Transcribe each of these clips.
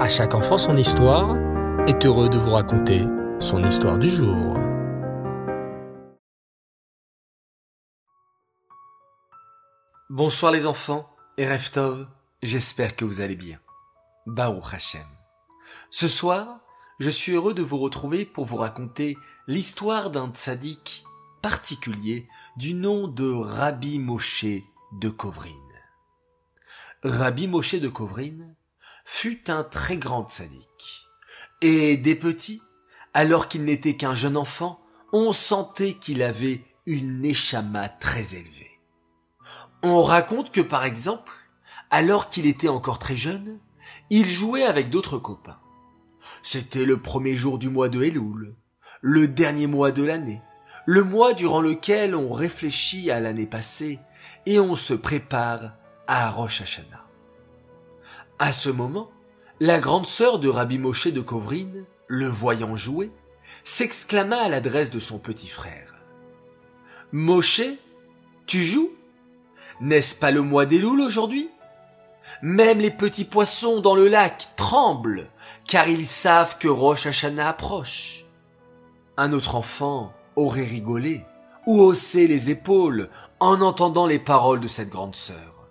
À chaque enfant son histoire est heureux de vous raconter son histoire du jour. Bonsoir les enfants et Reftov, j'espère que vous allez bien. Baruch Hashem. Ce soir, je suis heureux de vous retrouver pour vous raconter l'histoire d'un tzaddik particulier du nom de Rabbi Moshe de Kovrin. Rabbi Moshe de Kovrin fut un très grand tzaddik. Et des petits, alors qu'il n'était qu'un jeune enfant, on sentait qu'il avait une neshama très élevée. On raconte que par exemple, alors qu'il était encore très jeune, il jouait avec d'autres copains. C'était le premier jour du mois de Elul, le dernier mois de l'année, le mois durant lequel on réfléchit à l'année passée et on se prépare à Rosh Hashanah. À ce moment, la grande sœur de Rabbi Moshe de Kovrin, le voyant jouer, s'exclama à l'adresse de son petit frère. Moshe, tu joues? N'est-ce pas le mois d'Elul aujourd'hui? Même les petits poissons dans le lac tremblent, car ils savent que Rosh Hashanah approche. Un autre enfant aurait rigolé ou haussé les épaules en entendant les paroles de cette grande sœur.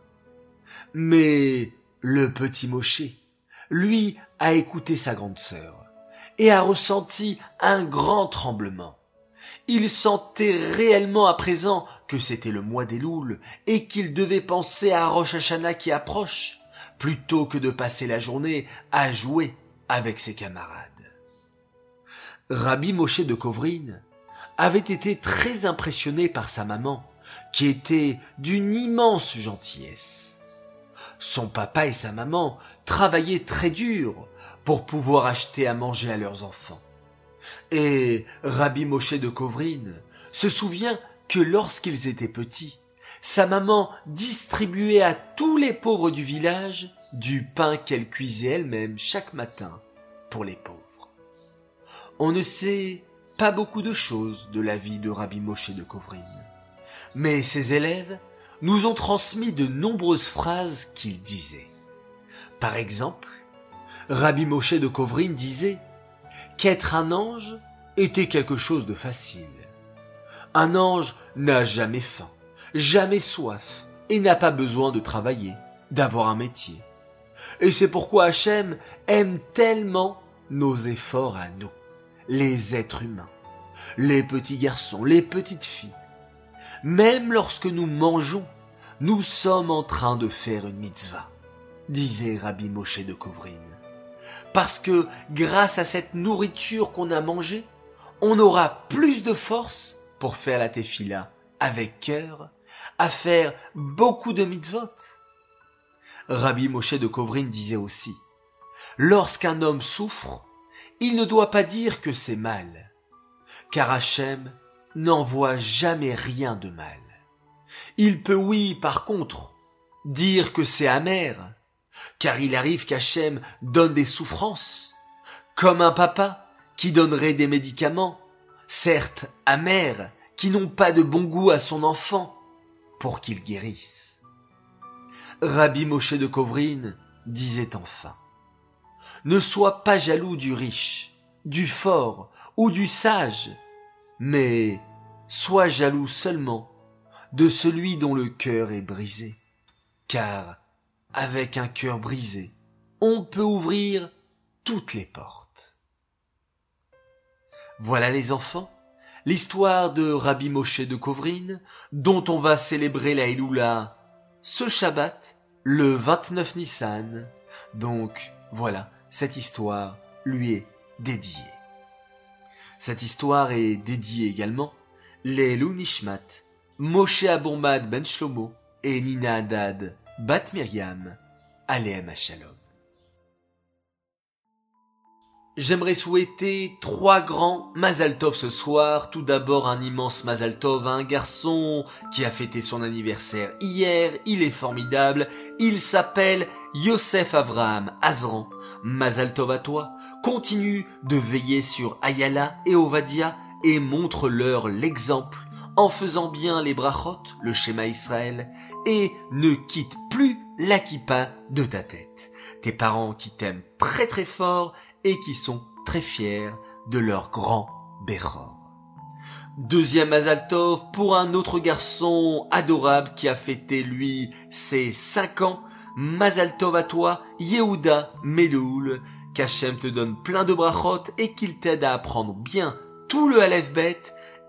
Mais le petit Moshe, lui, a écouté sa grande sœur et a ressenti un grand tremblement. Il sentait réellement à présent que c'était le mois des louls et qu'il devait penser à Rosh qui approche, plutôt que de passer la journée à jouer avec ses camarades. Rabbi Moshe de Kovrin avait été très impressionné par sa maman, qui était d'une immense gentillesse. Son papa et sa maman travaillaient très dur pour pouvoir acheter à manger à leurs enfants. Et Rabbi Moshe de Kovrin se souvient que lorsqu'ils étaient petits, sa maman distribuait à tous les pauvres du village du pain qu'elle cuisait elle-même chaque matin pour les pauvres. On ne sait pas beaucoup de choses de la vie de Rabbi Moshe de Kovrin, mais ses élèves nous ont transmis de nombreuses phrases qu'il disait. Par exemple, Rabbi Moshe de Kovrin disait qu'être un ange était quelque chose de facile. Un ange n'a jamais faim, jamais soif, et n'a pas besoin de travailler, d'avoir un métier. Et c'est pourquoi Hachem aime tellement nos efforts à nous, les êtres humains, les petits garçons, les petites filles. Même lorsque nous mangeons, nous sommes en train de faire une mitzvah, disait Rabbi Moshe de Kovrin. Parce que grâce à cette nourriture qu'on a mangée, on aura plus de force pour faire la tefila avec cœur, à faire beaucoup de mitzvot. Rabbi Moshe de Kovrin disait aussi, lorsqu'un homme souffre, il ne doit pas dire que c'est mal, car Hachem n'en voit jamais rien de mal. Il peut oui, par contre, dire que c'est amer, car il arrive qu'Hachem donne des souffrances, comme un papa qui donnerait des médicaments, certes amers, qui n'ont pas de bon goût à son enfant, pour qu'il guérisse. Rabbi Moshe de Kovrin disait enfin, Ne sois pas jaloux du riche, du fort ou du sage, mais sois jaloux seulement de celui dont le cœur est brisé, car avec un cœur brisé, on peut ouvrir toutes les portes. Voilà les enfants, l'histoire de Rabbi Moshe de Kovrin, dont on va célébrer la Elula ce Shabbat, le 29 Nissan. Donc, voilà, cette histoire lui est dédiée. Cette histoire est dédiée également les Nishmat, Moshe Abourmad Ben Shlomo et Nina Haddad Bat Miriam, Aleem Shalom. J'aimerais souhaiter trois grands Mazal Tov ce soir. Tout d'abord un immense Mazal Tov à un garçon qui a fêté son anniversaire hier. Il est formidable. Il s'appelle Yosef Avraham Azran. Mazal Tov à toi. Continue de veiller sur Ayala et Ovadia et montre-leur l'exemple en faisant bien les brachot, le schéma Israël, et ne quitte plus la de ta tête. Tes parents qui t'aiment très très fort et qui sont très fiers de leur grand Bechor. Deuxième Mazaltov pour un autre garçon adorable qui a fêté lui ses cinq ans. Mazaltov à toi, Yehuda Meloul, qu'Hachem te donne plein de brachot et qu'il t'aide à apprendre bien tout le Aleph Bet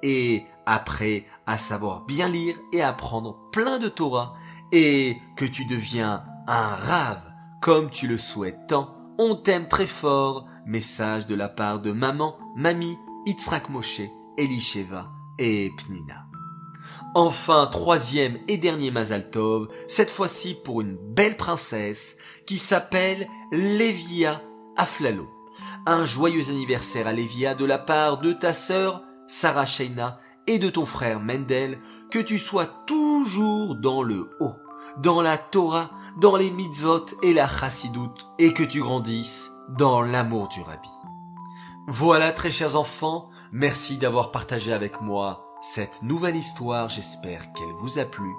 et après à savoir bien lire et apprendre plein de Torah et que tu deviens un rave comme tu le souhaites tant. On t'aime très fort. Message de la part de maman, mamie, Yitzhak Moshe Elisheva et Pnina. Enfin, troisième et dernier Mazal Tov, cette fois-ci pour une belle princesse qui s'appelle Lévia Aflalo. Un joyeux anniversaire à Lévia de la part de ta sœur Sarah Sheina et de ton frère Mendel, que tu sois toujours dans le haut, dans la Torah, dans les mitzvot et la chassidout, et que tu grandisses dans l'amour du rabbi. Voilà, très chers enfants, Merci d'avoir partagé avec moi cette nouvelle histoire. J'espère qu'elle vous a plu.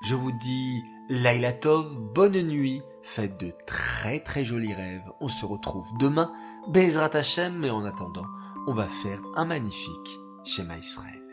Je vous dis Laila Tov, bonne nuit. Faites de très très jolis rêves. On se retrouve demain. Bezrat Hashem, mais en attendant, on va faire un magnifique schéma Israël.